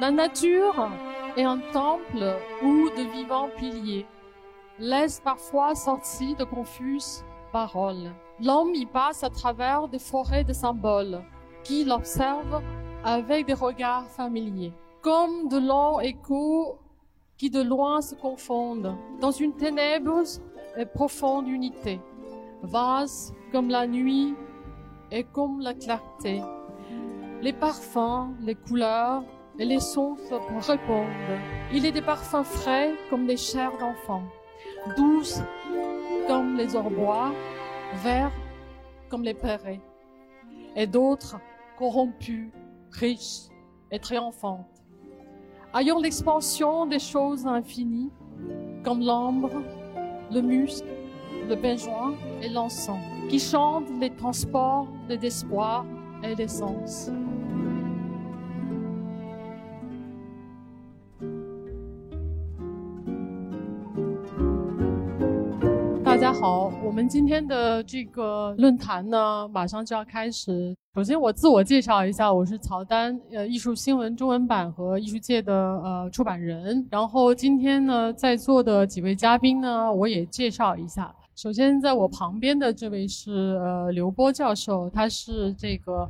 La nature est un temple où de vivants piliers laissent parfois sortir de confuses paroles. L'homme y passe à travers des forêts de symboles qui l'observent avec des regards familiers, comme de longs échos qui de loin se confondent dans une ténébreuse et profonde unité, vaste comme la nuit et comme la clarté. Les parfums, les couleurs et les sons répondent. Il est des parfums frais comme des chairs d'enfants, douces comme les orbois, verts comme les perrets, et d'autres corrompues, riches et triomphantes. Ayant l'expansion des choses infinies, comme l'ambre, le musc, le benjoin et l'encens, qui chantent les transports de l'espoir et l'essence. 大好，我们今天的这个论坛呢，马上就要开始。首先，我自我介绍一下，我是曹丹，呃，艺术新闻中文版和艺术界的呃出版人。然后今天呢，在座的几位嘉宾呢，我也介绍一下。首先，在我旁边的这位是呃刘波教授，他是这个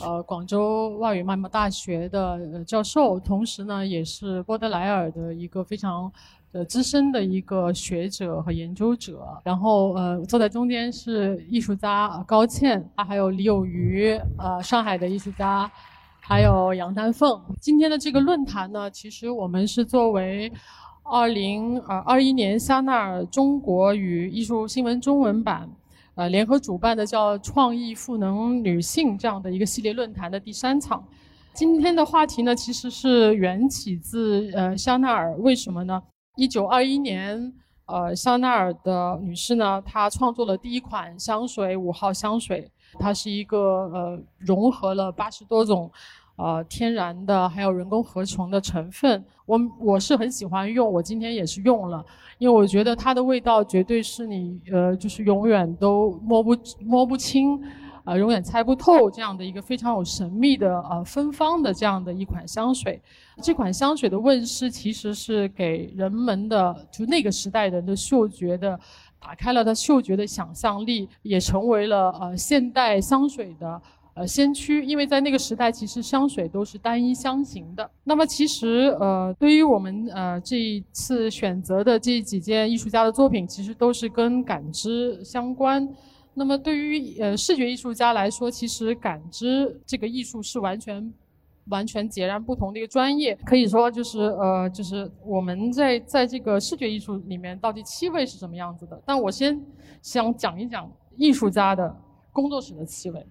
呃广州外语外贸大学的教授，同时呢，也是波德莱尔的一个非常。呃，资深的一个学者和研究者，然后呃，坐在中间是艺术家高倩，还有李有余，呃，上海的艺术家，还有杨丹凤。今天的这个论坛呢，其实我们是作为二零呃二一年香奈儿中国与艺术新闻中文版呃联合主办的叫“创意赋能女性”这样的一个系列论坛的第三场。今天的话题呢，其实是缘起自呃香奈儿，为什么呢？一九二一年，呃，香奈儿的女士呢，她创作了第一款香水五号香水。它是一个呃，融合了八十多种，呃，天然的还有人工合成的成分。我我是很喜欢用，我今天也是用了，因为我觉得它的味道绝对是你呃，就是永远都摸不摸不清。啊，永远猜不透这样的一个非常有神秘的呃芬芳的这样的一款香水，这款香水的问世其实是给人们的就那个时代人的嗅觉的打开了他嗅觉的想象力，也成为了呃现代香水的呃先驱。因为在那个时代，其实香水都是单一香型的。那么其实呃对于我们呃这一次选择的这几件艺术家的作品，其实都是跟感知相关。那么对于呃视觉艺术家来说，其实感知这个艺术是完全完全截然不同的一个专业。可以说就是呃就是我们在在这个视觉艺术里面到底气味是什么样子的。但我先想讲一讲艺术家的工作室的气味，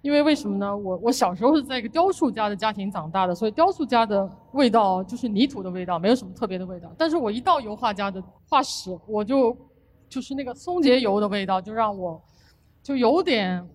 因为为什么呢？我我小时候是在一个雕塑家的家庭长大的，所以雕塑家的味道就是泥土的味道，没有什么特别的味道。但是我一到油画家的画室，我就就是那个松节油的味道，就让我。就有点，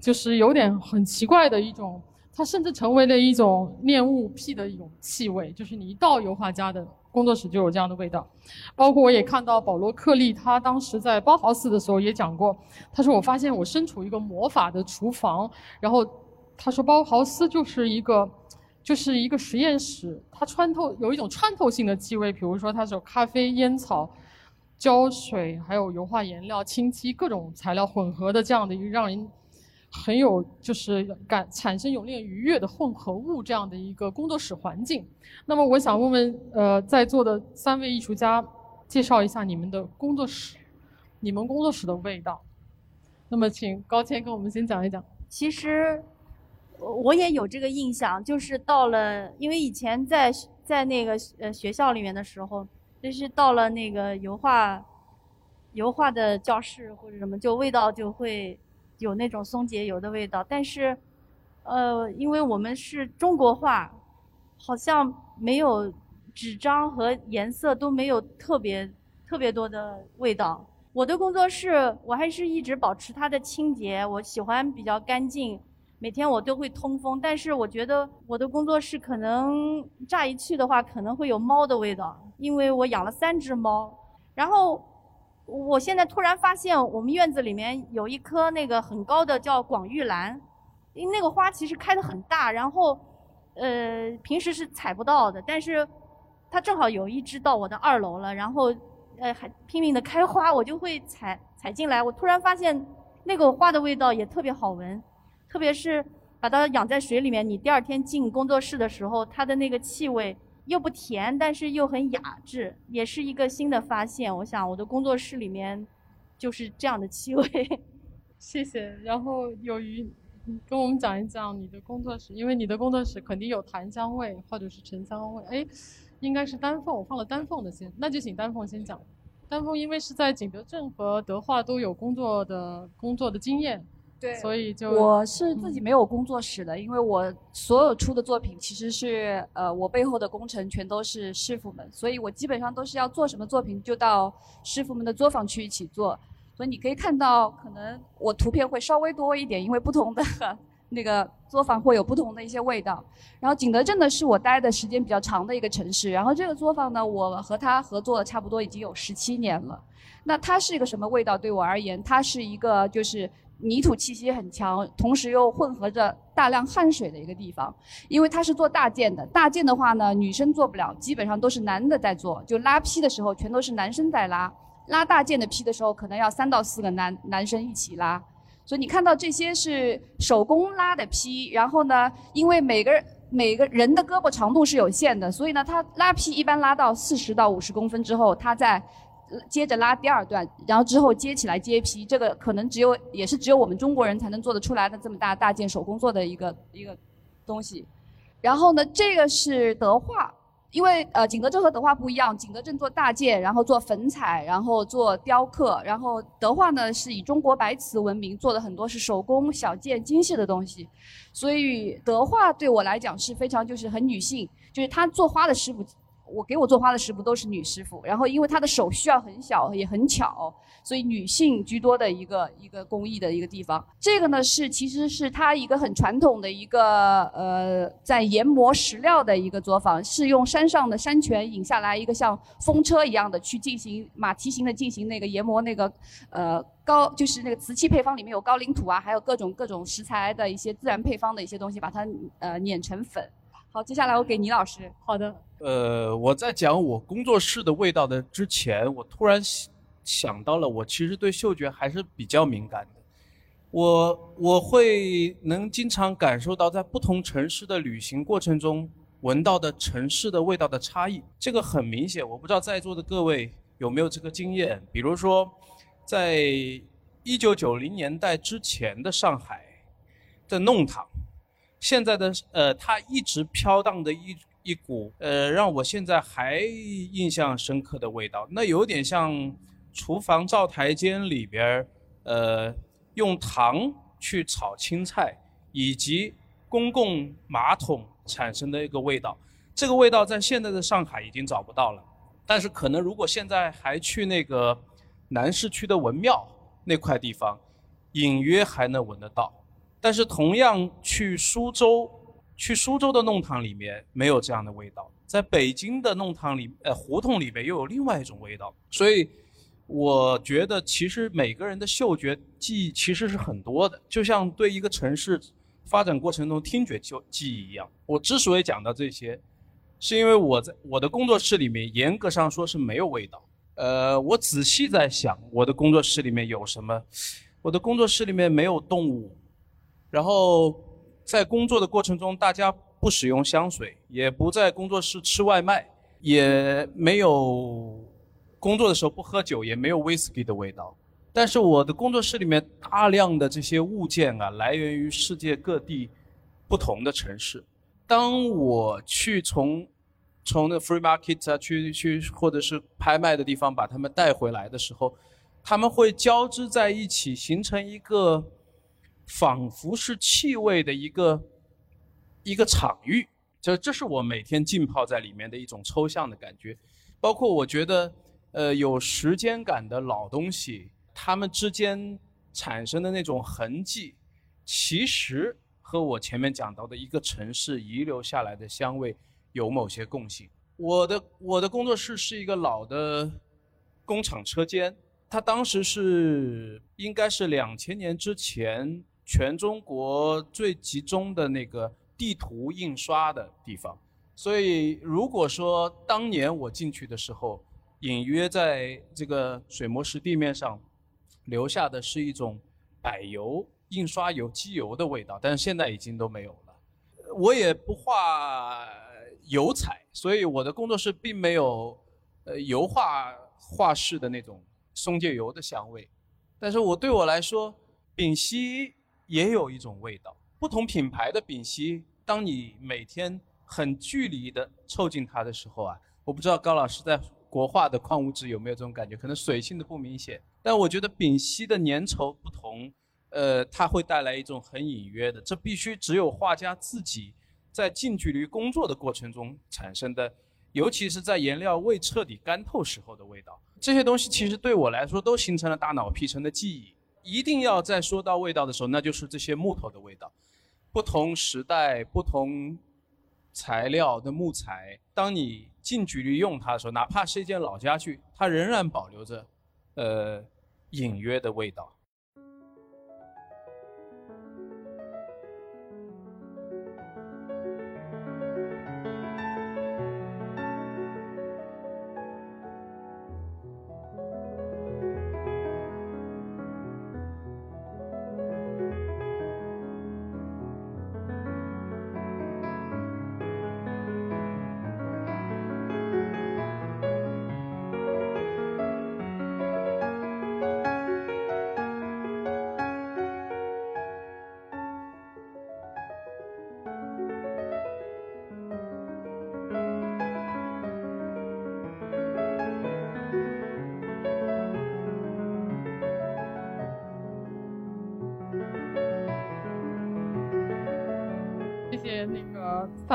就是有点很奇怪的一种，它甚至成为了一种恋物癖的一种气味。就是你一到油画家的工作室就有这样的味道，包括我也看到保罗克利，他当时在包豪斯的时候也讲过，他说我发现我身处一个魔法的厨房，然后他说包豪斯就是一个，就是一个实验室，它穿透有一种穿透性的气味，比如说它是有咖啡、烟草。胶水还有油画颜料、清漆各种材料混合的这样的一个让人很有就是感产生有点愉悦的混合物这样的一个工作室环境。那么我想问问呃在座的三位艺术家，介绍一下你们的工作室，你们工作室的味道。那么请高谦跟我们先讲一讲。其实我也有这个印象，就是到了因为以前在在那个呃学校里面的时候。就是到了那个油画，油画的教室或者什么，就味道就会有那种松节油的味道。但是，呃，因为我们是中国画，好像没有纸张和颜色都没有特别特别多的味道。我的工作室我还是一直保持它的清洁，我喜欢比较干净。每天我都会通风，但是我觉得我的工作室可能乍一去的话，可能会有猫的味道，因为我养了三只猫。然后我现在突然发现，我们院子里面有一棵那个很高的叫广玉兰，因那个花其实开得很大，然后呃，平时是采不到的，但是它正好有一只到我的二楼了，然后呃还拼命的开花，我就会采采进来。我突然发现那个花的味道也特别好闻，特别是把它养在水里面，你第二天进工作室的时候，它的那个气味又不甜，但是又很雅致，也是一个新的发现。我想我的工作室里面就是这样的气味。谢谢。然后由于跟我们讲一讲你的工作室，因为你的工作室肯定有檀香味或者是沉香味。哎，应该是丹凤，我放了丹凤的先，那就请丹凤先讲。丹凤因为是在景德镇和德化都有工作的工作的经验，对，所以就我是自己没有工作室的，因为我所有出的作品其实是呃我背后的工程全都是师傅们，所以我基本上都是要做什么作品就到师傅们的作坊去一起做。所以你可以看到，可能我图片会稍微多一点，因为不同的那个作坊会有不同的一些味道。然后景德镇呢是我待的时间比较长的一个城市，然后这个作坊呢，我和他合作了差不多已经有十七年了。那它是一个什么味道？对我而言，它是一个就是泥土气息很强，同时又混合着大量汗水的一个地方。因为它是做大件的，大件的话呢，女生做不了，基本上都是男的在做，就拉坯的时候全都是男生在拉。拉大件的坯的时候，可能要三到四个男男生一起拉，所以你看到这些是手工拉的坯。然后呢，因为每个每个人的胳膊长度是有限的，所以呢，他拉坯一般拉到四十到五十公分之后，他再接着拉第二段，然后之后接起来接坯。这个可能只有也是只有我们中国人才能做得出来的这么大大件手工做的一个一个东西。然后呢，这个是德化。因为呃，景德镇和德化不一样，景德镇做大件，然后做粉彩，然后做雕刻，然后德化呢是以中国白瓷闻名，做的很多是手工小件精细的东西，所以德化对我来讲是非常就是很女性，就是他做花的师傅。我给我做花的师傅都是女师傅，然后因为她的手需要很小也很巧，所以女性居多的一个一个工艺的一个地方。这个呢是其实是它一个很传统的一个呃在研磨石料的一个作坊，是用山上的山泉引下来一个像风车一样的去进行马蹄形的进行那个研磨那个呃高就是那个瓷器配方里面有高岭土啊，还有各种各种食材的一些自然配方的一些东西，把它呃碾成粉。好，接下来我给倪老师。好的。呃，我在讲我工作室的味道的之前，我突然想到了，我其实对嗅觉还是比较敏感的。我我会能经常感受到在不同城市的旅行过程中闻到的城市的味道的差异。这个很明显，我不知道在座的各位有没有这个经验。比如说，在一九九零年代之前的上海的弄堂。现在的呃，它一直飘荡的一一股呃，让我现在还印象深刻的味道，那有点像厨房灶台间里边儿呃，用糖去炒青菜，以及公共马桶产生的一个味道。这个味道在现在的上海已经找不到了，但是可能如果现在还去那个南市区的文庙那块地方，隐约还能闻得到。但是同样去苏州，去苏州的弄堂里面没有这样的味道，在北京的弄堂里，呃，胡同里面又有另外一种味道。所以，我觉得其实每个人的嗅觉记忆其实是很多的，就像对一个城市发展过程中听觉就记忆一样。我之所以讲到这些，是因为我在我的工作室里面严格上说是没有味道。呃，我仔细在想我的工作室里面有什么，我的工作室里面没有动物。然后在工作的过程中，大家不使用香水，也不在工作室吃外卖，也没有工作的时候不喝酒，也没有威士忌的味道。但是我的工作室里面大量的这些物件啊，来源于世界各地不同的城市。当我去从从那 free market 啊去去或者是拍卖的地方把它们带回来的时候，他们会交织在一起，形成一个。仿佛是气味的一个一个场域，这这是我每天浸泡在里面的一种抽象的感觉。包括我觉得，呃，有时间感的老东西，它们之间产生的那种痕迹，其实和我前面讲到的一个城市遗留下来的香味有某些共性。我的我的工作室是一个老的工厂车间，它当时是应该是两千年之前。全中国最集中的那个地图印刷的地方。所以，如果说当年我进去的时候，隐约在这个水磨石地面上留下的是一种柏油、印刷油、机油的味道，但是现在已经都没有了。我也不画油彩，所以我的工作室并没有呃油画画室的那种松节油的香味。但是我对我来说，丙烯也有一种味道。不同品牌的丙烯，当你每天很距离的凑近它的时候啊，我不知道高老师在。国画的矿物质有没有这种感觉？可能水性的不明显，但我觉得丙烯的粘稠不同，呃，它会带来一种很隐约的，这必须只有画家自己在近距离工作的过程中产生的，尤其是在颜料未彻底干透时候的味道。这些东西其实对我来说都形成了大脑皮层的记忆。一定要在说到味道的时候，那就是这些木头的味道，不同时代、不同材料的木材，当你。近距离用它的时候，哪怕是一件老家具，它仍然保留着，呃，隐约的味道。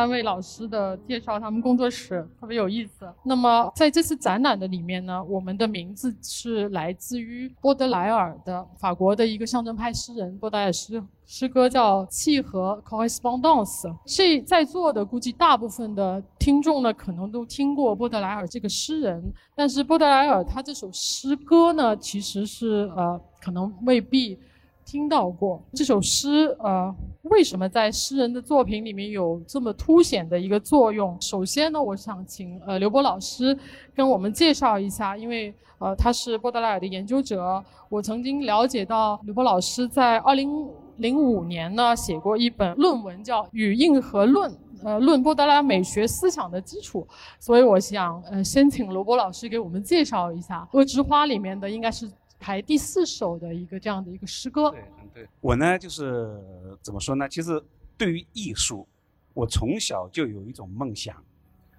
三位老师的介绍，他们工作室特别有意思。那么在这次展览的里面呢，我们的名字是来自于波德莱尔的法国的一个象征派诗人。波德莱尔诗诗歌叫《契合 Correspondence》。这在座的估计大部分的听众呢，可能都听过波德莱尔这个诗人。但是波德莱尔他这首诗歌呢，其实是呃，可能未必。听到过这首诗，呃，为什么在诗人的作品里面有这么凸显的一个作用？首先呢，我想请呃刘波老师跟我们介绍一下，因为呃他是波德莱尔的研究者。我曾经了解到刘波老师在二零零五年呢写过一本论文，叫《与硬核论》，呃，论波德莱尔美学思想的基础。所以我想呃先请刘波老师给我们介绍一下《恶之花》里面的应该是。排第四首的一个这样的一个诗歌。对，对我呢，就是怎么说呢？其实对于艺术，我从小就有一种梦想。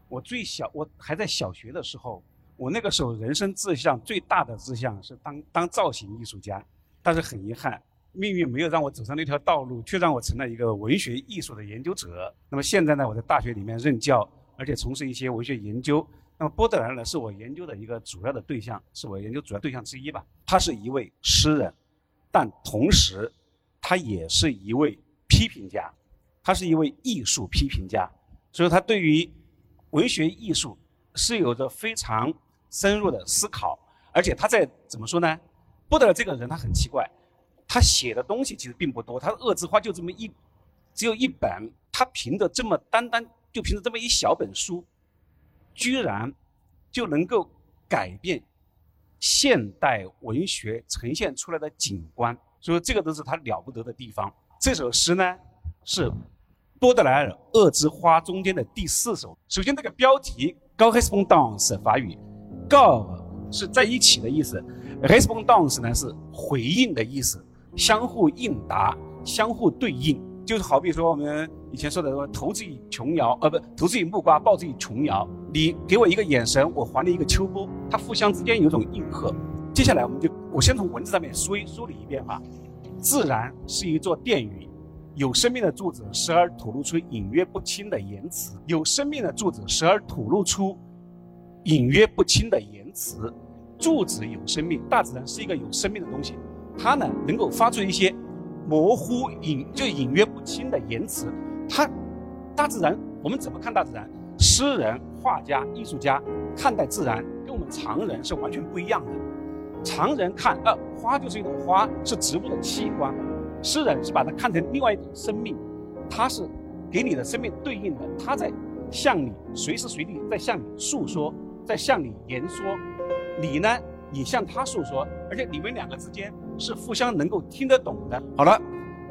我最小，我还在小学的时候，我那个时候人生志向最大的志向是当当造型艺术家。但是很遗憾，命运没有让我走上那条道路，却让我成了一个文学艺术的研究者。那么现在呢，我在大学里面任教，而且从事一些文学研究。那么波德莱尔呢，是我研究的一个主要的对象，是我研究主要对象之一吧。他是一位诗人，但同时，他也是一位批评家，他是一位艺术批评家，所以他对于文学艺术是有着非常深入的思考。而且他在怎么说呢？波德莱尔这个人他很奇怪，他写的东西其实并不多，他的《恶之花》就这么一，只有一本，他凭着这么单单就凭着这么一小本书。居然就能够改变现代文学呈现出来的景观，所以这个都是他了不得的地方。这首诗呢是波德莱尔《恶之花》中间的第四首。首先，这个标题 g o r e s p o n d a n c e 法语 g o 是在一起的意思，“respondance” 呢是回应的意思，相互应答，相互对应。就是好比说我们以前说的说投之以琼瑶，呃不，投之以木瓜，报之以琼瑶。你给我一个眼神，我还你一个秋波，它互相之间有种应和。接下来我们就，我先从文字上面梳梳理一遍哈。自然是一座殿宇，有生命的柱子时而吐露出隐约不清的言辞，有生命的柱子时而吐露出隐约不清的言辞。柱子有生命，大自然是一个有生命的东西，它呢能够发出一些。模糊隐就隐约不清的言辞，它大自然，我们怎么看大自然？诗人、画家、艺术家看待自然，跟我们常人是完全不一样的。常人看，呃，花就是一种花，是植物的器官；诗人是把它看成另外一种生命，它是给你的生命对应的，它在向你随时随地在向你诉说，在向你言说，你呢也向他诉说，而且你们两个之间是互相能够听得懂的。好了，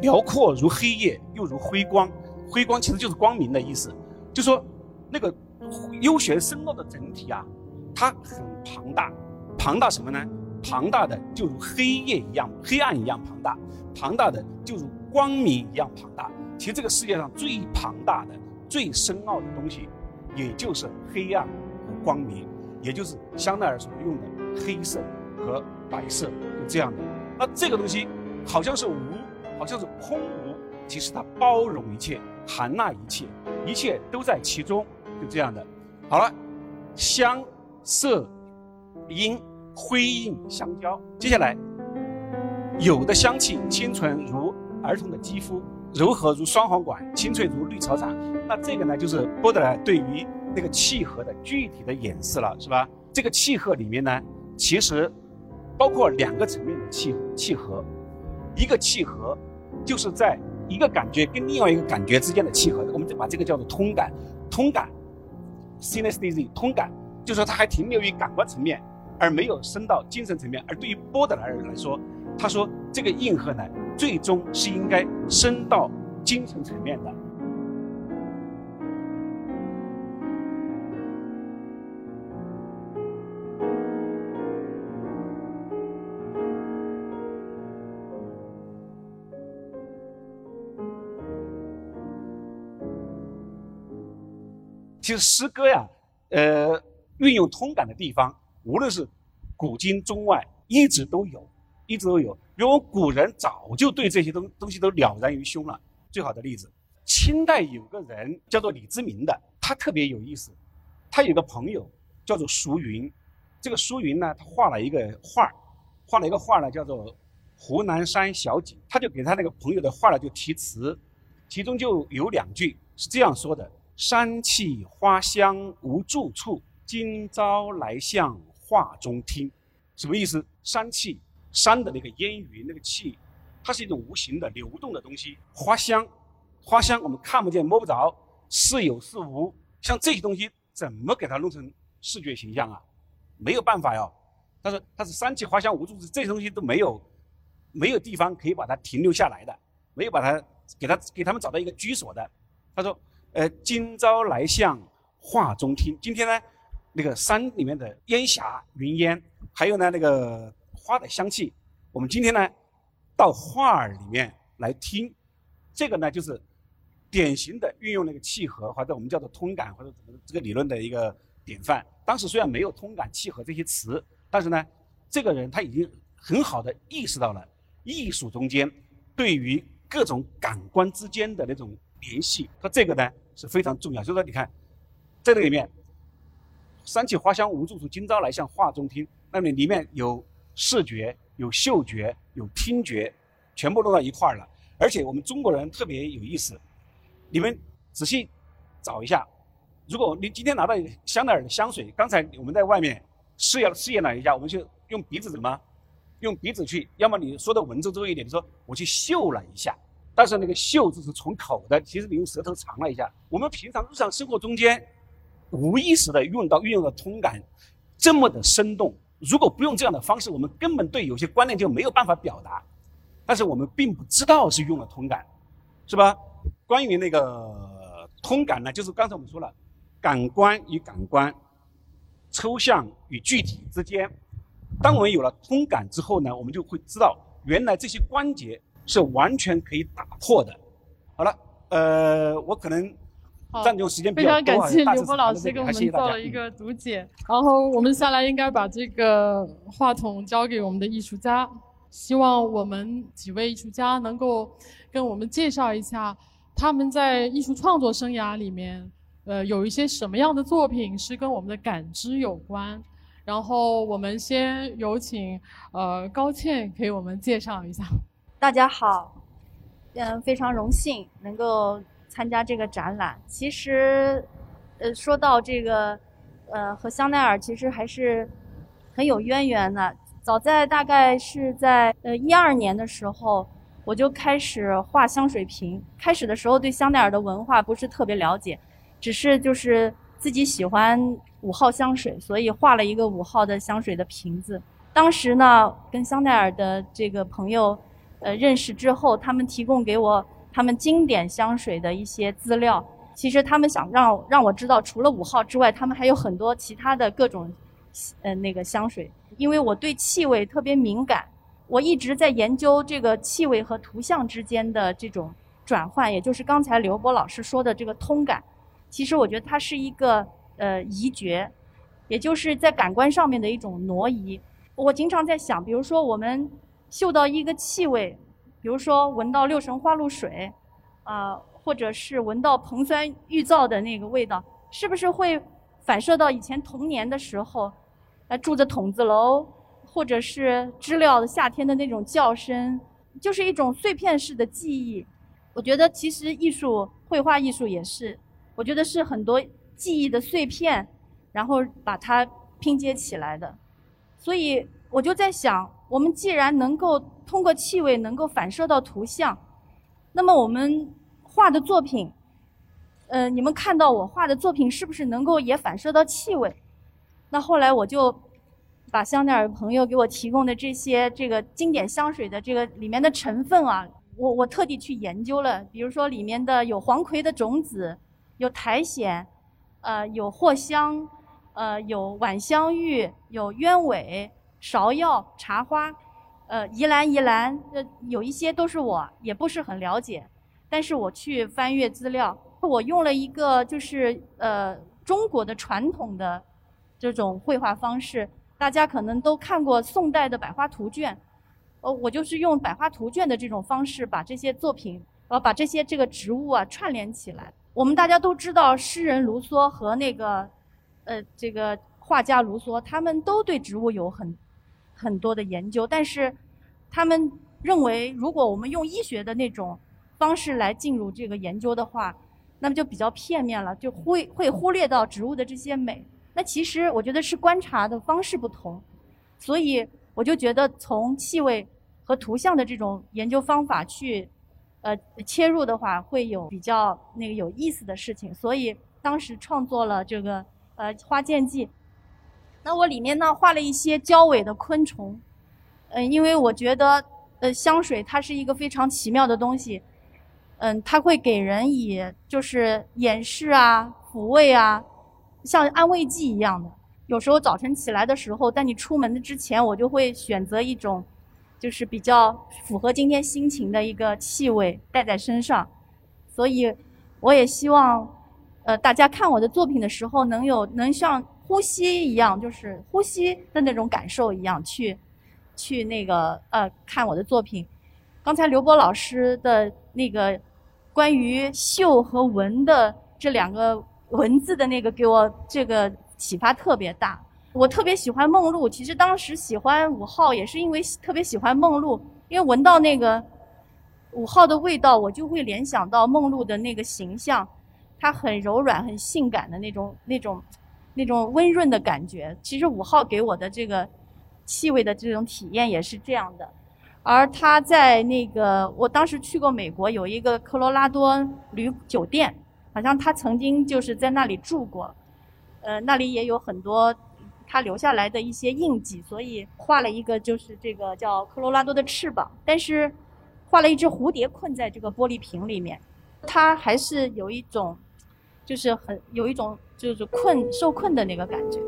辽阔如黑夜，又如辉光，辉光其实就是光明的意思，就说那个优学深奥的整体啊，它很庞大，庞大什么呢？庞大的就如黑夜一样，黑暗一样庞大；庞大的就如光明一样庞大。其实这个世界上最庞大的、最深奥的东西，也就是黑暗和光明，也就是香奈儿所用的黑色和白色，就这样的。那这个东西好像是无，好像是空无，其实它包容一切，含纳一切，一切都在其中，就这样的。好了，香、色、音、辉映相交。接下来，有的香气清纯如儿童的肌肤。柔和如双簧管，清脆如绿草场。那这个呢，就是波德莱对于那个契合的具体的演示了，是吧？这个契合里面呢，其实包括两个层面的契契合。一个契合，就是在一个感觉跟另外一个感觉之间的契合，我们就把这个叫做通感。通感，synesthesia，通感，就说它还停留于感官层面，而没有升到精神层面。而对于波德莱尔来说，他说这个硬核呢。最终是应该升到精神层面的。其实诗歌呀，呃，运用通感的地方，无论是古今中外，一直都有。一直都有，因为古人早就对这些东东西都了然于胸了。最好的例子，清代有个人叫做李之明的，他特别有意思。他有个朋友叫做淑云，这个淑云呢，他画了一个画画了一个画呢，叫做《湖南山小景》。他就给他那个朋友的画呢就题词，其中就有两句是这样说的：“山气花香无住处，今朝来向画中听。”什么意思？山气。山的那个烟云，那个气，它是一种无形的、流动的东西。花香，花香我们看不见、摸不着，是有是无。像这些东西，怎么给它弄成视觉形象啊？没有办法哟。他说它是山气花香无住处，这些东西都没有，没有地方可以把它停留下来的，没有把它给它给他们找到一个居所的。他说，呃，今朝来向画中听。今天呢，那个山里面的烟霞云烟，还有呢那个。花的香气，我们今天呢，到画儿里面来听，这个呢就是典型的运用那个契合或者我们叫做通感或者怎么这个理论的一个典范。当时虽然没有通感、契合这些词，但是呢，这个人他已经很好的意识到了艺术中间对于各种感官之间的那种联系，和这个呢是非常重要。所以说，你看在这里面，山气花香无住处，今朝来向画中听，那么里面有。视觉有嗅觉有听觉，全部弄到一块儿了。而且我们中国人特别有意思，你们仔细找一下，如果你今天拿到香奈儿的香水，刚才我们在外面试验试验了一下，我们就用鼻子怎么？用鼻子去，要么你说的文绉绉一点，你说我去嗅了一下，但是那个嗅字是从口的，其实你用舌头尝了一下。我们平常日常生活中间无意识的用到运用的通感，这么的生动。如果不用这样的方式，我们根本对有些观念就没有办法表达。但是我们并不知道是用了通感，是吧？关于那个通感呢，就是刚才我们说了，感官与感官、抽象与具体之间，当我们有了通感之后呢，我们就会知道原来这些关节是完全可以打破的。好了，呃，我可能。占用时间非常感谢刘波老师给我们做了一个读解，然后我们下来应该把这个话筒交给我们的艺术家，希望我们几位艺术家能够跟我们介绍一下他们在艺术创作生涯里面，呃，有一些什么样的作品是跟我们的感知有关。然后我们先有请呃高倩给我们介绍一下。大家好，嗯，非常荣幸能够。参加这个展览，其实，呃，说到这个，呃，和香奈儿其实还是很有渊源的。早在大概是在呃一二年的时候，我就开始画香水瓶。开始的时候对香奈儿的文化不是特别了解，只是就是自己喜欢五号香水，所以画了一个五号的香水的瓶子。当时呢，跟香奈儿的这个朋友，呃，认识之后，他们提供给我他们经典香水的一些资料。其实他们想让让我知道，除了五号之外，他们还有很多其他的各种，呃，那个香水。因为我对气味特别敏感。我一直在研究这个气味和图像之间的这种转换，也就是刚才刘波老师说的这个通感。其实我觉得它是一个呃移觉，也就是在感官上面的一种挪移。我经常在想，比如说我们嗅到一个气味，比如说闻到六神花露水，啊，或者是闻到硼酸玉皂的那个味道，是不是会反射到以前童年的时候，呃，住着筒子楼？或者是知了夏天的那种叫声，就是一种碎片式的记忆。我觉得其实艺术、绘画艺术也是，我觉得是很多记忆的碎片，然后把它拼接起来的。所以我就在想，我们既然能够通过气味能够反射到图像，那么我们画的作品，呃，你们看到我画的作品是不是能够也反射到气味？那后来我就。把香奈儿朋友给我提供的这些这个经典香水的这个里面的成分啊，我我特地去研究了。比如说里面的有黄葵的种子，有苔藓，呃，有藿香，呃，有晚香玉，有鸢尾、芍药、茶花，呃，宜兰宜兰，呃，有一些都是我也不是很了解，但是我去翻阅资料，我用了一个就是呃中国的传统的这种绘画方式。大家可能都看过宋代的百花图卷，呃，我就是用百花图卷的这种方式，把这些作品，呃，把这些这个植物啊串联起来。我们大家都知道，诗人卢梭和那个，呃，这个画家卢梭，他们都对植物有很很多的研究，但是他们认为，如果我们用医学的那种方式来进入这个研究的话，那么就比较片面了，就会会忽略到植物的这些美。那其实我觉得是观察的方式不同，所以我就觉得从气味和图像的这种研究方法去，呃切入的话，会有比较那个有意思的事情。所以当时创作了这个呃《花间记》，那我里面呢画了一些交尾的昆虫，嗯，因为我觉得呃香水它是一个非常奇妙的东西，嗯，它会给人以就是掩饰啊、抚慰啊。像安慰剂一样的，有时候早晨起来的时候，在你出门的之前，我就会选择一种，就是比较符合今天心情的一个气味带在身上。所以，我也希望，呃，大家看我的作品的时候，能有能像呼吸一样，就是呼吸的那种感受一样去，去那个呃看我的作品。刚才刘波老师的那个关于嗅和闻的这两个。文字的那个给我这个启发特别大，我特别喜欢梦露。其实当时喜欢五号也是因为特别喜欢梦露，因为闻到那个五号的味道，我就会联想到梦露的那个形象，她很柔软、很性感的那种、那种、那种温润的感觉。其实五号给我的这个气味的这种体验也是这样的。而他在那个我当时去过美国，有一个科罗拉多旅酒店。好像他曾经就是在那里住过，呃，那里也有很多他留下来的一些印记，所以画了一个就是这个叫科罗拉多的翅膀，但是画了一只蝴蝶困在这个玻璃瓶里面，它还是有一种，就是很有一种就是困受困的那个感觉。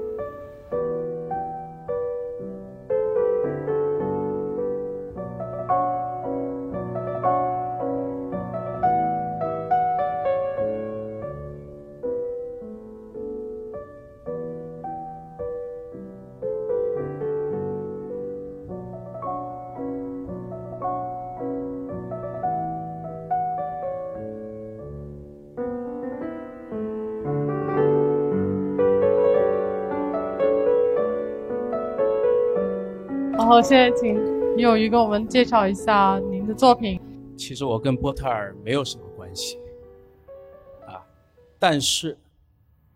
好，现在请李有余给我们介绍一下您的作品。其实我跟波特尔没有什么关系，啊，但是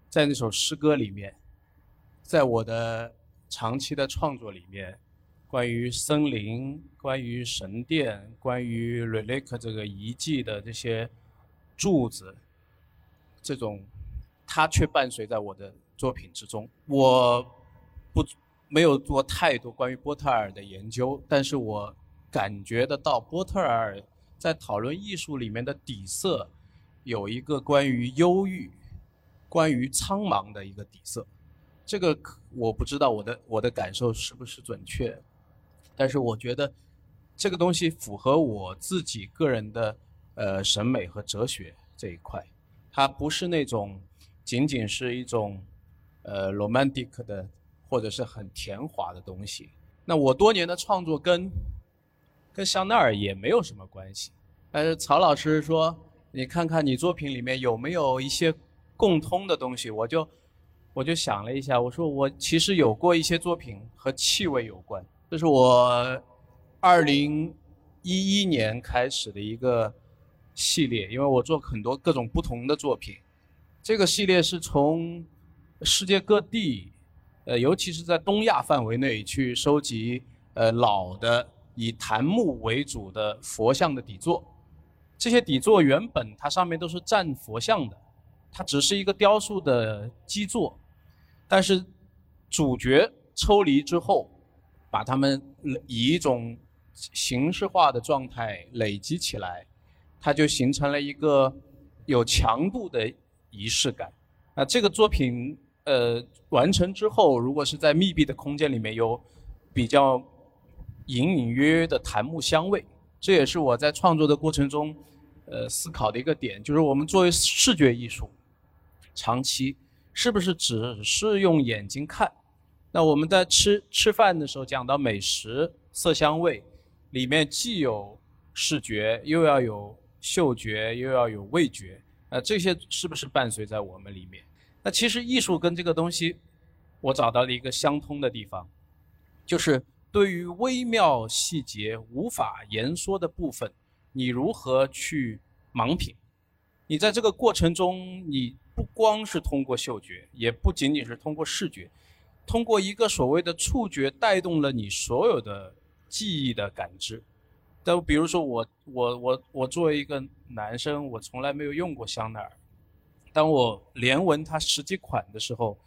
在那首诗歌里面，在我的长期的创作里面，关于森林、关于神殿、关于 relic 这个遗迹的这些柱子，这种它却伴随在我的作品之中。我不没有做太多关于波特尔的研究，但是我感觉得到波特尔在讨论艺术里面的底色有一个关于忧郁、关于苍茫的一个底色。这个我不知道我的我的感受是不是准确。但是我觉得这个东西符合我自己个人的呃审美和哲学这一块，它不是那种仅仅是一种呃 romantic 的或者是很甜滑的东西。那我多年的创作跟跟香奈儿也没有什么关系。但是曹老师说，你看看你作品里面有没有一些共通的东西，我就我就想了一下，我说我其实有过一些作品和气味有关。这是我二零一一年开始的一个系列，因为我做很多各种不同的作品。这个系列是从世界各地，呃，尤其是在东亚范围内去收集呃老的以檀木为主的佛像的底座。这些底座原本它上面都是站佛像的，它只是一个雕塑的基座，但是主角抽离之后。把它们以一种形式化的状态累积起来，它就形成了一个有强度的仪式感。啊，这个作品呃完成之后，如果是在密闭的空间里面，有比较隐隐约约的檀木香味，这也是我在创作的过程中呃思考的一个点，就是我们作为视觉艺术，长期是不是只是用眼睛看？那我们在吃吃饭的时候讲到美食色香味，里面既有视觉，又要有嗅觉，又要有味觉，呃，这些是不是伴随在我们里面？那其实艺术跟这个东西，我找到了一个相通的地方，就是对于微妙细节无法言说的部分，你如何去盲品？你在这个过程中，你不光是通过嗅觉，也不仅仅是通过视觉。通过一个所谓的触觉带动了你所有的记忆的感知，都比如说我我我我作为一个男生，我从来没有用过香奈儿，当我连闻它十几款的时候，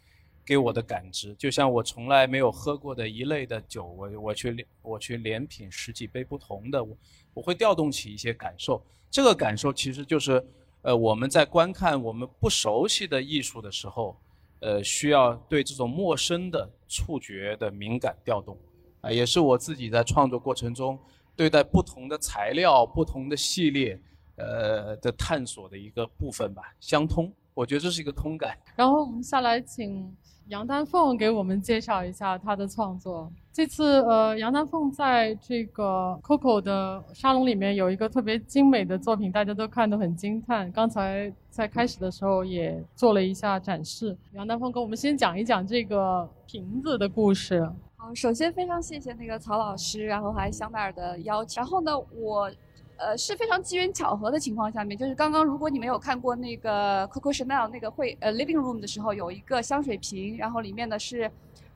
给我的感知，就像我从来没有喝过的一类的酒，我我去我去连品十几杯不同的，我我会调动起一些感受，这个感受其实就是，呃，我们在观看我们不熟悉的艺术的时候。呃，需要对这种陌生的触觉的敏感调动，啊，也是我自己在创作过程中对待不同的材料、不同的系列，呃的探索的一个部分吧，相通，我觉得这是一个通感。然后我们下来请。杨丹凤给我们介绍一下她的创作。这次，呃，杨丹凤在这个 Coco 的沙龙里面有一个特别精美的作品，大家都看得很惊叹。刚才在开始的时候也做了一下展示。杨丹凤跟我们先讲一讲这个瓶子的故事。好，首先非常谢谢那个曹老师，然后还香奈儿的邀请。然后呢，我。呃，是非常机缘巧合的情况下面，就是刚刚如果你没有看过那个 Coco Chanel 那个会呃 Living Room 的时候，有一个香水瓶，然后里面呢是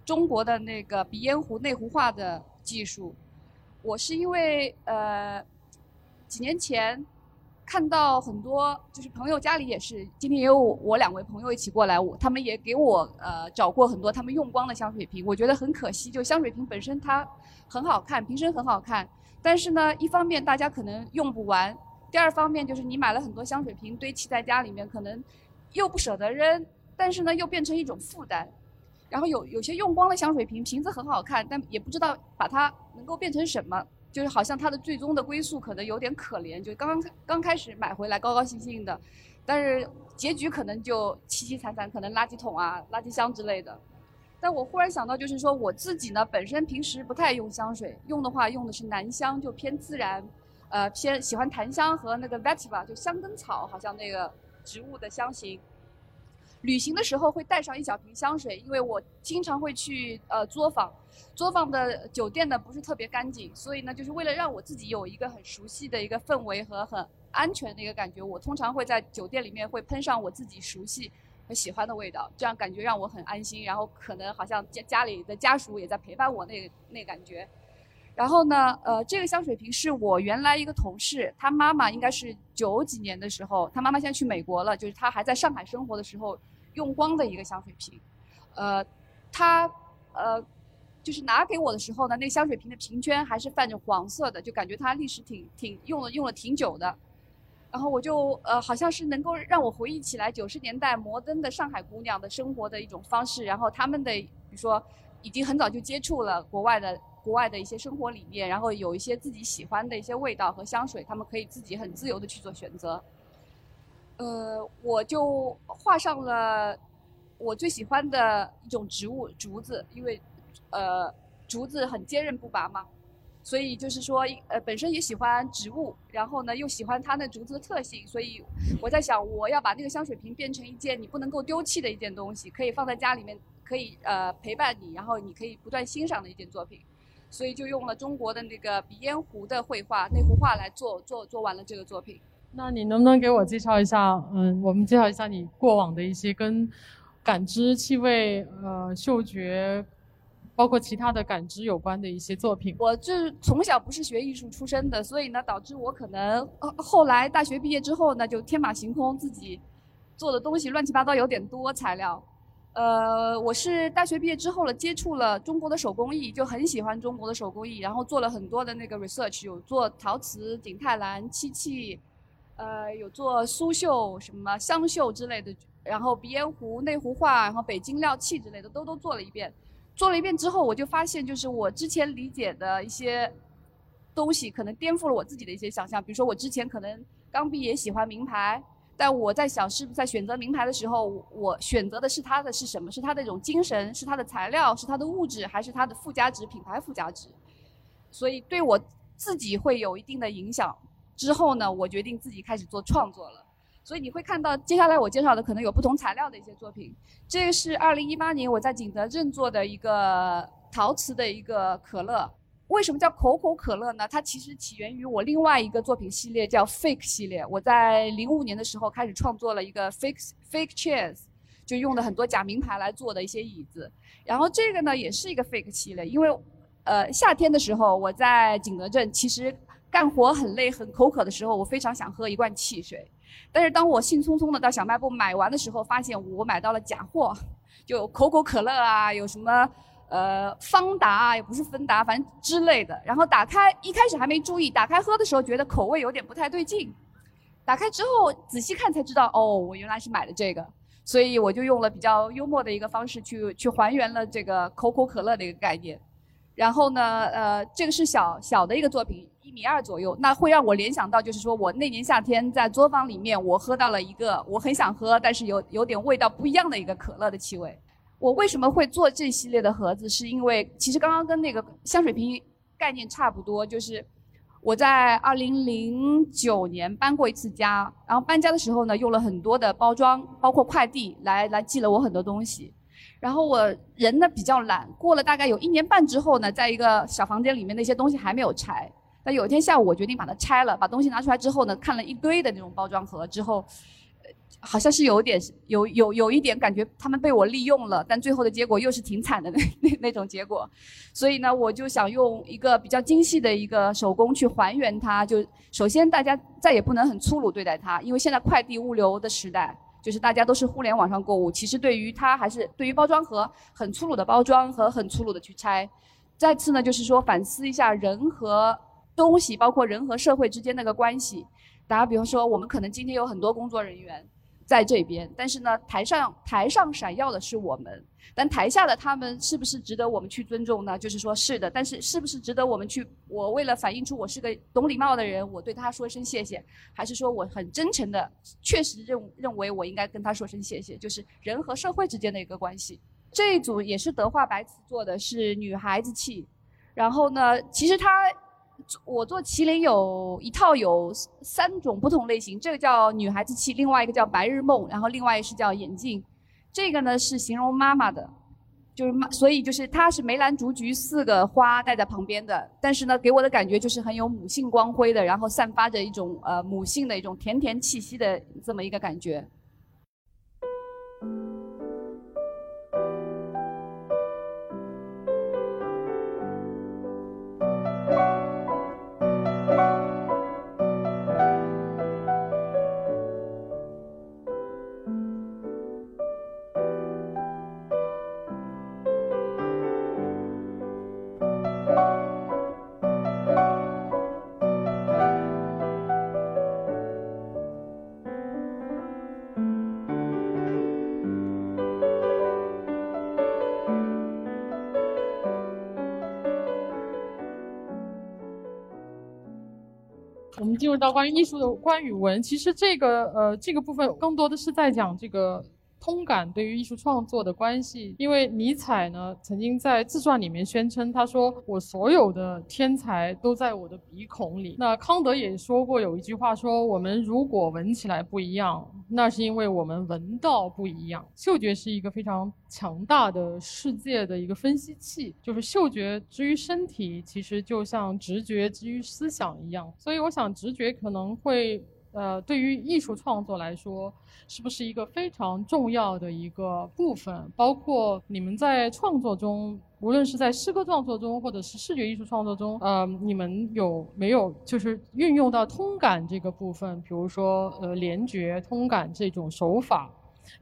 中国的那个鼻烟壶内壶化的技术。我是因为呃几年前看到很多就是朋友家里也是，今天也有我两位朋友一起过来，我他们也给我呃找过很多他们用光的香水瓶，我觉得很可惜，就香水瓶本身它很好看，瓶身很好看。但是呢，一方面大家可能用不完，第二方面就是你买了很多香水瓶堆砌在家里面，可能又不舍得扔，但是呢又变成一种负担。然后有有些用光的香水瓶，瓶子很好看，但也不知道把它能够变成什么，就是好像它的最终的归宿可能有点可怜，就刚刚刚开始买回来高高兴兴的，但是结局可能就凄凄惨惨，可能垃圾桶啊、垃圾箱之类的。但我忽然想到，就是说我自己呢，本身平时不太用香水，用的话用的是男香，就偏自然，呃，偏喜欢檀香和那个 vetiver，就香根草，好像那个植物的香型。旅行的时候会带上一小瓶香水，因为我经常会去呃作坊，作坊的酒店呢不是特别干净，所以呢，就是为了让我自己有一个很熟悉的一个氛围和很安全的一个感觉，我通常会在酒店里面会喷上我自己熟悉。很喜欢的味道，这样感觉让我很安心，然后可能好像家家里的家属也在陪伴我，那那感觉。然后呢，呃，这个香水瓶是我原来一个同事，他妈妈应该是九几年的时候，他妈妈现在去美国了，就是他还在上海生活的时候用光的一个香水瓶。呃，他呃，就是拿给我的时候呢，那香水瓶的瓶圈还是泛着黄色的，就感觉它历史挺挺用了用了挺久的。然后我就呃，好像是能够让我回忆起来九十年代摩登的上海姑娘的生活的一种方式，然后他们的比如说已经很早就接触了国外的。国外的一些生活理念，然后有一些自己喜欢的一些味道和香水，他们可以自己很自由的去做选择。呃，我就画上了我最喜欢的一种植物竹子，因为呃竹子很坚韧不拔嘛，所以就是说呃本身也喜欢植物，然后呢又喜欢它那竹子的特性，所以我在想我要把那个香水瓶变成一件你不能够丢弃的一件东西，可以放在家里面，可以呃陪伴你，然后你可以不断欣赏的一件作品。所以就用了中国的那个鼻烟壶的绘画那幅画来做做做完了这个作品。那你能不能给我介绍一下？嗯，我们介绍一下你过往的一些跟感知、气味、呃、嗅觉，包括其他的感知有关的一些作品。我这从小不是学艺术出身的，所以呢，导致我可能后来大学毕业之后呢，就天马行空，自己做的东西乱七八糟有点多材料。呃，我是大学毕业之后了，接触了中国的手工艺，就很喜欢中国的手工艺，然后做了很多的那个 research，有做陶瓷、景泰蓝、漆器，呃，有做苏绣、什么湘绣之类的，然后鼻烟壶、内壶画，然后北京料器之类的都都做了一遍。做了一遍之后，我就发现，就是我之前理解的一些东西，可能颠覆了我自己的一些想象。比如说，我之前可能刚毕业喜欢名牌。但我在想，是不是在选择名牌的时候，我选择的是它的是什么？是它的一种精神，是它的材料，是它的物质，还是它的附加值、品牌附加值？所以对我自己会有一定的影响。之后呢，我决定自己开始做创作了。所以你会看到接下来我介绍的可能有不同材料的一些作品。这个是二零一八年我在景德镇做的一个陶瓷的一个可乐。为什么叫口口可乐呢？它其实起源于我另外一个作品系列，叫 Fake 系列。我在零五年的时候开始创作了一个 Fake Fake Chairs，就用的很多假名牌来做的一些椅子。然后这个呢也是一个 Fake 系列，因为呃夏天的时候我在景德镇，其实干活很累很口渴的时候，我非常想喝一罐汽水。但是当我兴冲冲的到小卖部买完的时候，发现我买到了假货，就口口可乐啊，有什么？呃，方达啊也不是芬达，反正之类的。然后打开，一开始还没注意，打开喝的时候觉得口味有点不太对劲。打开之后仔细看才知道，哦，我原来是买的这个。所以我就用了比较幽默的一个方式去去还原了这个口口可乐的一个概念。然后呢，呃，这个是小小的一个作品，一米二左右，那会让我联想到，就是说我那年夏天在作坊里面，我喝到了一个我很想喝，但是有有点味道不一样的一个可乐的气味。我为什么会做这系列的盒子？是因为其实刚刚跟那个香水瓶概念差不多，就是我在二零零九年搬过一次家，然后搬家的时候呢，用了很多的包装，包括快递来来寄了我很多东西。然后我人呢比较懒，过了大概有一年半之后呢，在一个小房间里面那些东西还没有拆。那有一天下午我决定把它拆了，把东西拿出来之后呢，看了一堆的那种包装盒之后。好像是有点有有有一点感觉，他们被我利用了，但最后的结果又是挺惨的那那那种结果，所以呢，我就想用一个比较精细的一个手工去还原它。就首先大家再也不能很粗鲁对待它，因为现在快递物流的时代，就是大家都是互联网上购物，其实对于它还是对于包装盒很粗鲁的包装和很粗鲁的去拆。再次呢，就是说反思一下人和东西，包括人和社会之间那个关系。打个比方说，我们可能今天有很多工作人员。在这边，但是呢，台上台上闪耀的是我们，但台下的他们是不是值得我们去尊重呢？就是说，是的，但是是不是值得我们去？我为了反映出我是个懂礼貌的人，我对他说声谢谢，还是说我很真诚的，确实认认为我应该跟他说声谢谢？就是人和社会之间的一个关系。这一组也是德化白瓷做的，是女孩子气，然后呢，其实他。我做麒麟有一套有三种不同类型，这个叫女孩子气，另外一个叫白日梦，然后另外是叫眼镜。这个呢是形容妈妈的，就是妈，所以就是它是梅兰竹菊四个花带在旁边的，但是呢给我的感觉就是很有母性光辉的，然后散发着一种呃母性的一种甜甜气息的这么一个感觉。到关于艺术的关于文。其实这个呃这个部分更多的是在讲这个。通感对于艺术创作的关系，因为尼采呢曾经在自传里面宣称，他说我所有的天才都在我的鼻孔里。那康德也说过有一句话说，我们如果闻起来不一样，那是因为我们闻到不一样。嗅觉是一个非常强大的世界的一个分析器，就是嗅觉之于身体，其实就像直觉之于思想一样。所以我想，直觉可能会。呃，对于艺术创作来说，是不是一个非常重要的一个部分？包括你们在创作中，无论是在诗歌创作中，或者是视觉艺术创作中，呃，你们有没有就是运用到通感这个部分？比如说，呃，联觉、通感这种手法，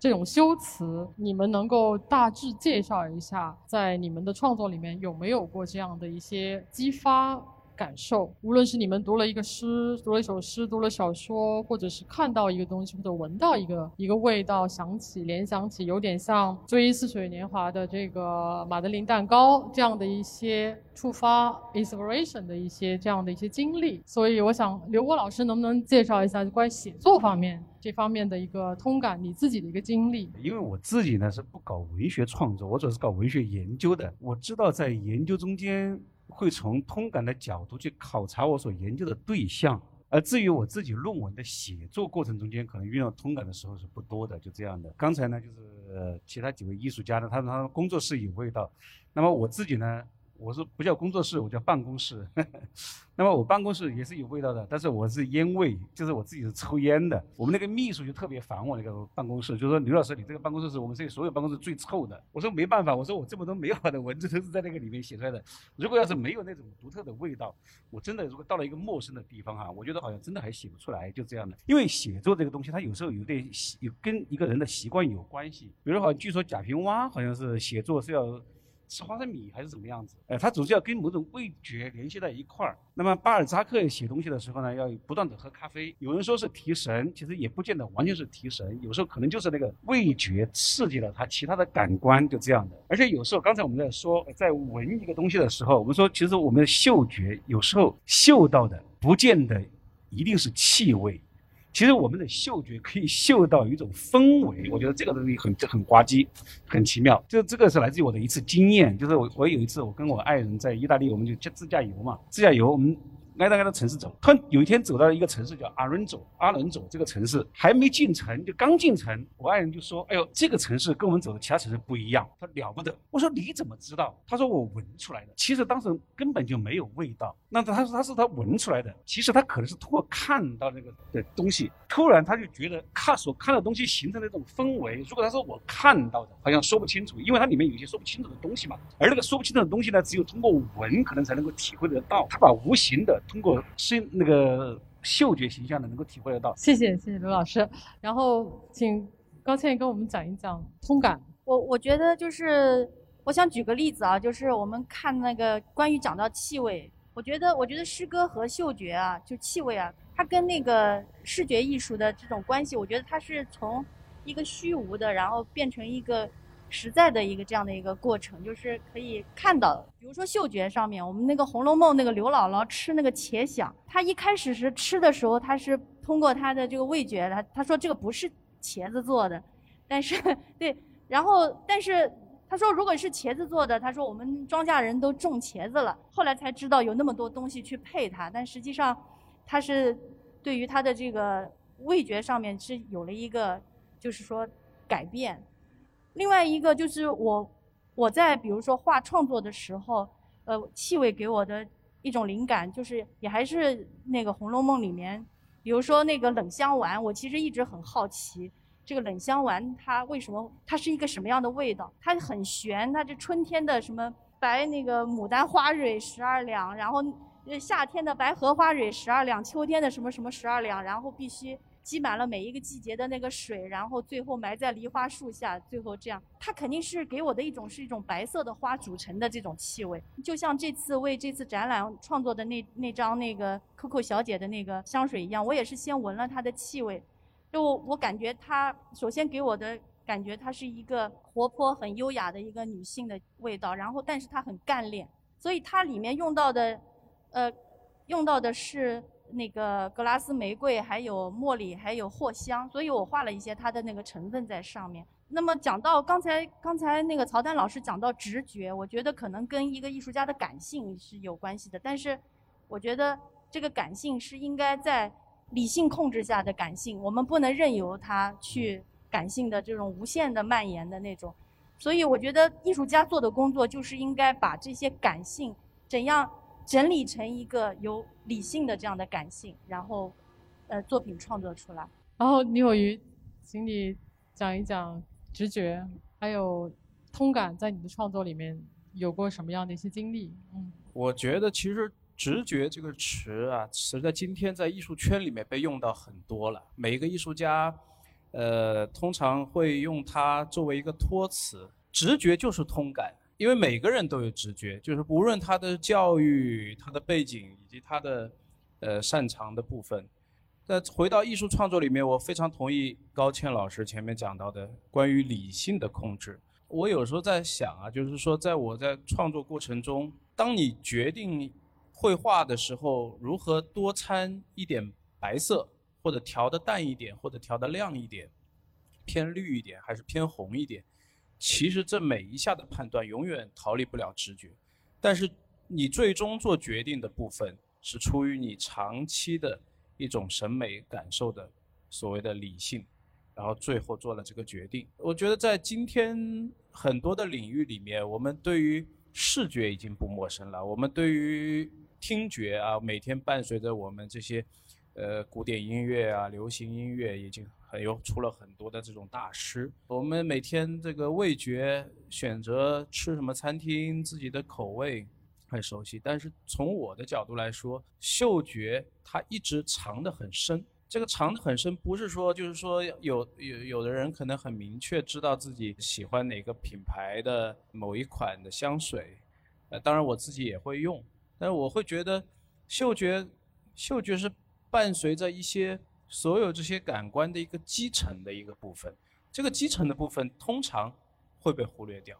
这种修辞，你们能够大致介绍一下，在你们的创作里面有没有过这样的一些激发？感受，无论是你们读了一个诗，读了一首诗，读了小说，或者是看到一个东西，或者闻到一个一个味道，想起联想起，有点像《追忆似水年华》的这个马德琳蛋糕这样的一些触发 inspiration 的一些这样的一些经历。所以，我想刘波老师能不能介绍一下关于写作方面这方面的一个通感，你自己的一个经历？因为我自己呢是不搞文学创作，我主要是搞文学研究的。我知道在研究中间。会从通感的角度去考察我所研究的对象，而至于我自己论文的写作过程中间，可能运用通感的时候是不多的，就这样的。刚才呢，就是其他几位艺术家呢，他们他们工作室有味道，那么我自己呢？我是不叫工作室，我叫办公室。那么我办公室也是有味道的，但是我是烟味，就是我自己是抽烟的。我们那个秘书就特别烦我那个办公室，就说刘老师，你这个办公室是我们这里所有办公室最臭的。我说没办法，我说我这么多美好的文字都是在那个里面写出来的。如果要是没有那种独特的味道，我真的如果到了一个陌生的地方哈，我觉得好像真的还写不出来，就这样的。因为写作这个东西，它有时候有点，有跟一个人的习惯有关系。比如好像据说贾平凹好像是写作是要。吃花生米还是怎么样子？哎，他总是要跟某种味觉联系在一块儿。那么巴尔扎克写东西的时候呢，要不断的喝咖啡。有人说是提神，其实也不见得完全是提神，有时候可能就是那个味觉刺激了他其他的感官，就这样的。而且有时候，刚才我们在说，在闻一个东西的时候，我们说其实我们的嗅觉有时候嗅到的不见得一定是气味。其实我们的嗅觉可以嗅到一种氛围，我觉得这个东西很很滑稽，很奇妙。就这个是来自于我的一次经验，就是我我有一次我跟我爱人在意大利，我们就自驾游嘛，自驾游我们。挨着挨着城市走，突然有一天走到一个城市叫阿伦佐，阿伦佐这个城市还没进城，就刚进城，我爱人就说：“哎呦，这个城市跟我们走的其他城市不一样。”他了不得。我说：“你怎么知道？”他说：“我闻出来的。”其实当时根本就没有味道。那他说他是他闻出来的，其实他可能是通过看到那个的东西，突然他就觉得看所看的东西形成的这种氛围。如果他说我看到的，好像说不清楚，因为它里面有一些说不清楚的东西嘛。而那个说不清楚的东西呢，只有通过闻可能才能够体会得到。他把无形的。通过是那个嗅觉形象的，能够体会得到。谢谢谢谢刘老师，然后请高倩跟我们讲一讲通感。我我觉得就是，我想举个例子啊，就是我们看那个关于讲到气味，我觉得我觉得诗歌和嗅觉啊，就气味啊，它跟那个视觉艺术的这种关系，我觉得它是从一个虚无的，然后变成一个。实在的一个这样的一个过程，就是可以看到，比如说嗅觉上面，我们那个《红楼梦》那个刘姥姥吃那个茄想，她一开始是吃的时候，她是通过她的这个味觉，她她说这个不是茄子做的，但是 对，然后但是她说如果是茄子做的，她说我们庄稼人都种茄子了，后来才知道有那么多东西去配它，但实际上，它是对于它的这个味觉上面是有了一个就是说改变。另外一个就是我，我在比如说画创作的时候，呃，气味给我的一种灵感，就是也还是那个《红楼梦》里面，比如说那个冷香丸，我其实一直很好奇，这个冷香丸它为什么它是一个什么样的味道？它很玄，它这春天的什么白那个牡丹花蕊十二两，然后夏天的白荷花蕊十二两，秋天的什么什么十二两，然后必须。积满了每一个季节的那个水，然后最后埋在梨花树下，最后这样，它肯定是给我的一种是一种白色的花组成的这种气味，就像这次为这次展览创作的那那张那个 Coco 小姐的那个香水一样，我也是先闻了它的气味，就我感觉它首先给我的感觉它是一个活泼很优雅的一个女性的味道，然后但是它很干练，所以它里面用到的，呃，用到的是。那个格拉斯玫瑰，还有茉莉，还有藿香，所以我画了一些它的那个成分在上面。那么讲到刚才刚才那个曹丹老师讲到直觉，我觉得可能跟一个艺术家的感性是有关系的，但是我觉得这个感性是应该在理性控制下的感性，我们不能任由它去感性的这种无限的蔓延的那种。所以我觉得艺术家做的工作就是应该把这些感性怎样整理成一个有理性的这样的感性，然后呃作品创作出来。然后李有余，请你讲一讲直觉还有通感在你的创作里面有过什么样的一些经历？嗯，我觉得其实“直觉”这个词啊，实在今天在艺术圈里面被用到很多了。每一个艺术家，呃，通常会用它作为一个托词。直觉就是通感，因为每个人都有直觉，就是无论他的教育、他的背景以及他的呃擅长的部分。那回到艺术创作里面，我非常同意高倩老师前面讲到的关于理性的控制。我有时候在想啊，就是说，在我在创作过程中，当你决定绘画的时候，如何多掺一点白色，或者调的淡一点，或者调的亮一点，偏绿一点还是偏红一点？其实这每一下的判断永远逃离不了直觉，但是你最终做决定的部分是出于你长期的一种审美感受的所谓的理性，然后最后做了这个决定。我觉得在今天很多的领域里面，我们对于视觉已经不陌生了，我们对于听觉啊，每天伴随着我们这些呃古典音乐啊、流行音乐已经。很有出了很多的这种大师，我们每天这个味觉选择吃什么餐厅，自己的口味很熟悉。但是从我的角度来说，嗅觉它一直藏得很深。这个藏得很深，不是说就是说有有有的人可能很明确知道自己喜欢哪个品牌的某一款的香水，呃，当然我自己也会用，但是我会觉得嗅觉嗅觉是伴随着一些。所有这些感官的一个基层的一个部分，这个基层的部分通常会被忽略掉。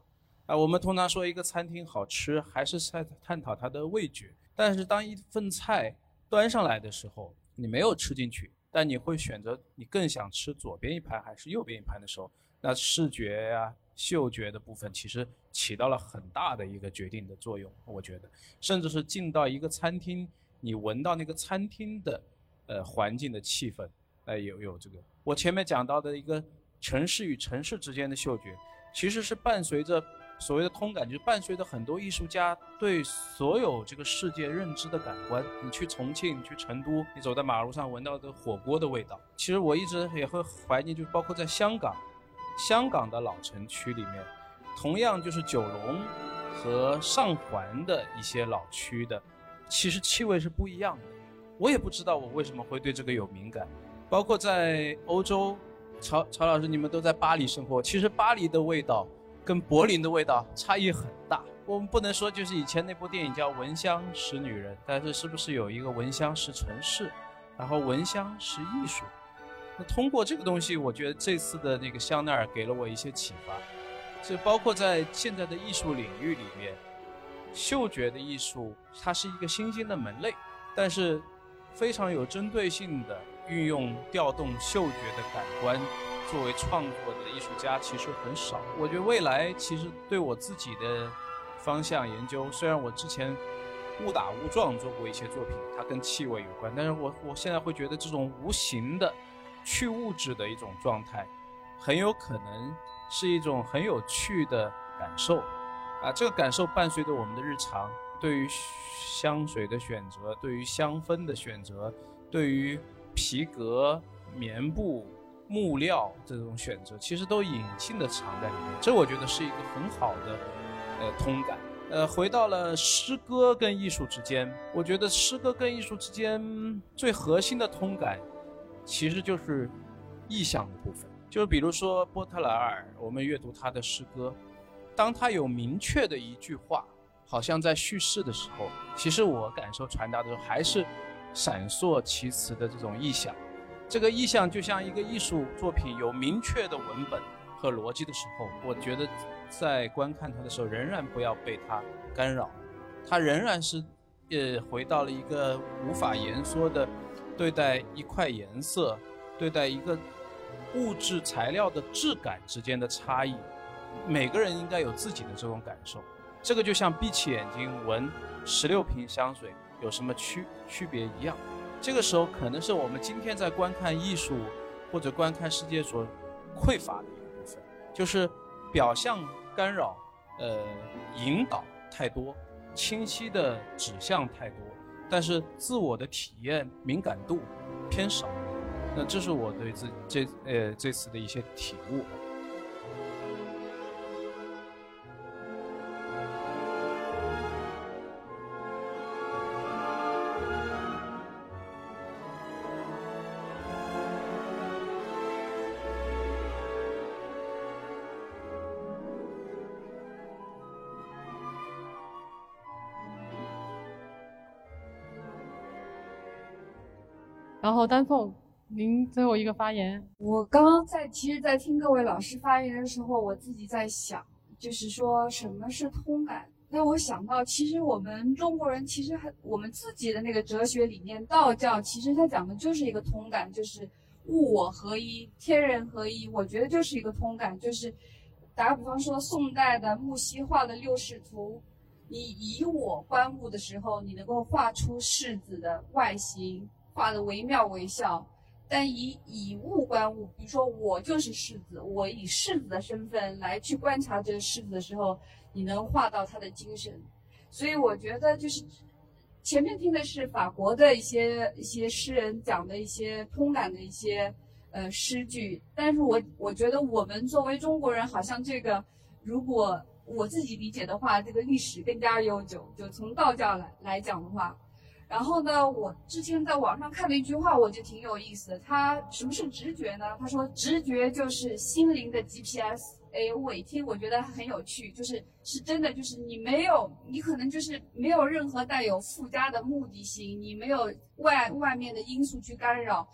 啊，我们通常说一个餐厅好吃，还是在探讨它的味觉。但是当一份菜端上来的时候，你没有吃进去，但你会选择你更想吃左边一盘还是右边一盘的时候，那视觉呀、嗅觉的部分其实起到了很大的一个决定的作用。我觉得，甚至是进到一个餐厅，你闻到那个餐厅的。呃，环境的气氛，呃，有有这个。我前面讲到的一个城市与城市之间的嗅觉，其实是伴随着所谓的通感，就是伴随着很多艺术家对所有这个世界认知的感官。你去重庆，去成都，你走在马路上闻到的火锅的味道。其实我一直也会怀念，就包括在香港，香港的老城区里面，同样就是九龙和上环的一些老区的，其实气味是不一样的。我也不知道我为什么会对这个有敏感，包括在欧洲，曹曹老师你们都在巴黎生活，其实巴黎的味道跟柏林的味道差异很大。我们不能说就是以前那部电影叫《闻香识女人》，但是是不是有一个闻香识城市，然后闻香识艺术？那通过这个东西，我觉得这次的那个香奈儿给了我一些启发，这包括在现在的艺术领域里面，嗅觉的艺术它是一个新兴的门类，但是。非常有针对性的运用调动嗅觉的感官作为创作的艺术家其实很少。我觉得未来其实对我自己的方向研究，虽然我之前误打误撞做过一些作品，它跟气味有关，但是我我现在会觉得这种无形的去物质的一种状态，很有可能是一种很有趣的感受。啊，这个感受伴随着我们的日常。对于香水的选择，对于香氛的选择，对于皮革、棉布、木料这种选择，其实都隐性的藏在里面。这我觉得是一个很好的呃通感。呃，回到了诗歌跟艺术之间，我觉得诗歌跟艺术之间最核心的通感，其实就是意象的部分。就是比如说波特莱尔，我们阅读他的诗歌，当他有明确的一句话。好像在叙事的时候，其实我感受传达的时候，还是闪烁其词的这种意象。这个意象就像一个艺术作品有明确的文本和逻辑的时候，我觉得在观看它的时候，仍然不要被它干扰，它仍然是呃回到了一个无法言说的对待一块颜色、对待一个物质材料的质感之间的差异。每个人应该有自己的这种感受。这个就像闭起眼睛闻十六瓶香水有什么区区别一样。这个时候可能是我们今天在观看艺术或者观看世界所匮乏的一个部分，就是表象干扰、呃引导太多，清晰的指向太多，但是自我的体验敏感度偏少。那这是我对这这呃这次的一些体悟。丹凤，您最后一个发言。我刚刚在，其实，在听各位老师发言的时候，我自己在想，就是说什么是通感。那我想到，其实我们中国人其实还我们自己的那个哲学理念，道教其实它讲的就是一个通感，就是物我合一，天人合一。我觉得就是一个通感，就是打个比方说，宋代的木樨画的六视图，你以我观物的时候，你能够画出柿子的外形。画的惟妙惟肖，但以以物观物，比如说我就是柿子，我以柿子的身份来去观察这个柿子的时候，你能画到他的精神。所以我觉得就是前面听的是法国的一些一些诗人讲的一些通感的一些呃诗句，但是我我觉得我们作为中国人，好像这个如果我自己理解的话，这个历史更加悠久，就从道教来来讲的话。然后呢，我之前在网上看了一句话，我觉得挺有意思的。他什么是直觉呢？他说直觉就是心灵的 GPS。哎，我一听我觉得很有趣，就是是真的，就是你没有，你可能就是没有任何带有附加的目的性，你没有外外面的因素去干扰，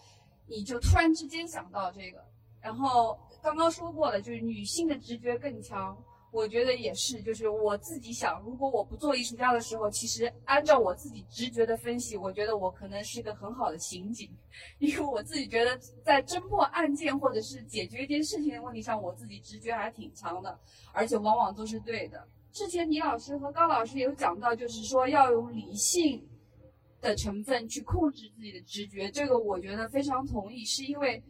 你就突然之间想到这个。然后刚刚说过了，就是女性的直觉更强。我觉得也是，就是我自己想，如果我不做艺术家的时候，其实按照我自己直觉的分析，我觉得我可能是一个很好的刑警，因为我自己觉得在侦破案件或者是解决一件事情的问题上，我自己直觉还挺强的，而且往往都是对的。之前倪老师和高老师有讲到，就是说要用理性的成分去控制自己的直觉，这个我觉得非常同意，是因为。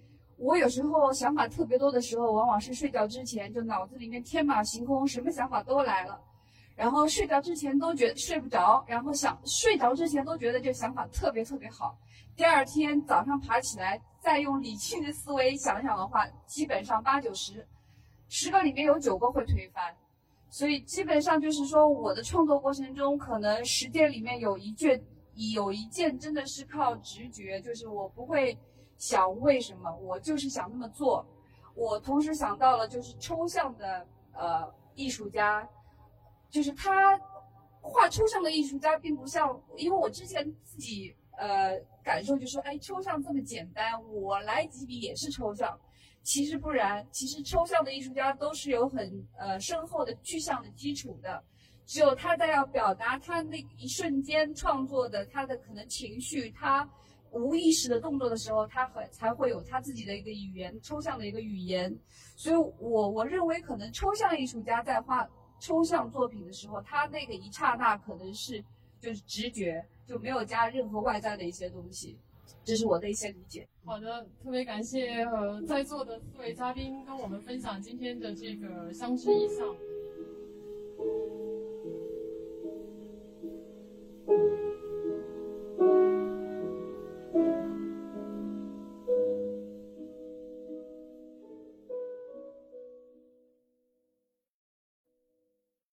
我有时候想法特别多的时候，往往是睡觉之前就脑子里面天马行空，什么想法都来了，然后睡觉之前都觉得睡不着，然后想睡着之前都觉得这想法特别特别好，第二天早上爬起来再用理性的思维想想的话，基本上八九十，十个里面有九个会推翻，所以基本上就是说我的创作过程中，可能十件里面有一件有一件真的是靠直觉，就是我不会。想为什么？我就是想那么做。我同时想到了，就是抽象的呃艺术家，就是他画抽象的艺术家，并不像，因为我之前自己呃感受就说，哎，抽象这么简单，我来几笔也是抽象。其实不然，其实抽象的艺术家都是有很呃深厚的具象的基础的。只有他在要表达他那一瞬间创作的他的可能情绪，他。无意识的动作的时候他会才会有他自己的一个语言抽象的一个语言。所以我我认为可能抽象艺术家在画抽象作品的时候他那个一刹那可能是就是直觉就没有加任何外在的一些东西。这是我的一些理解。好的特别感谢呃在座的四位嘉宾跟我们分享今天的这个相知意象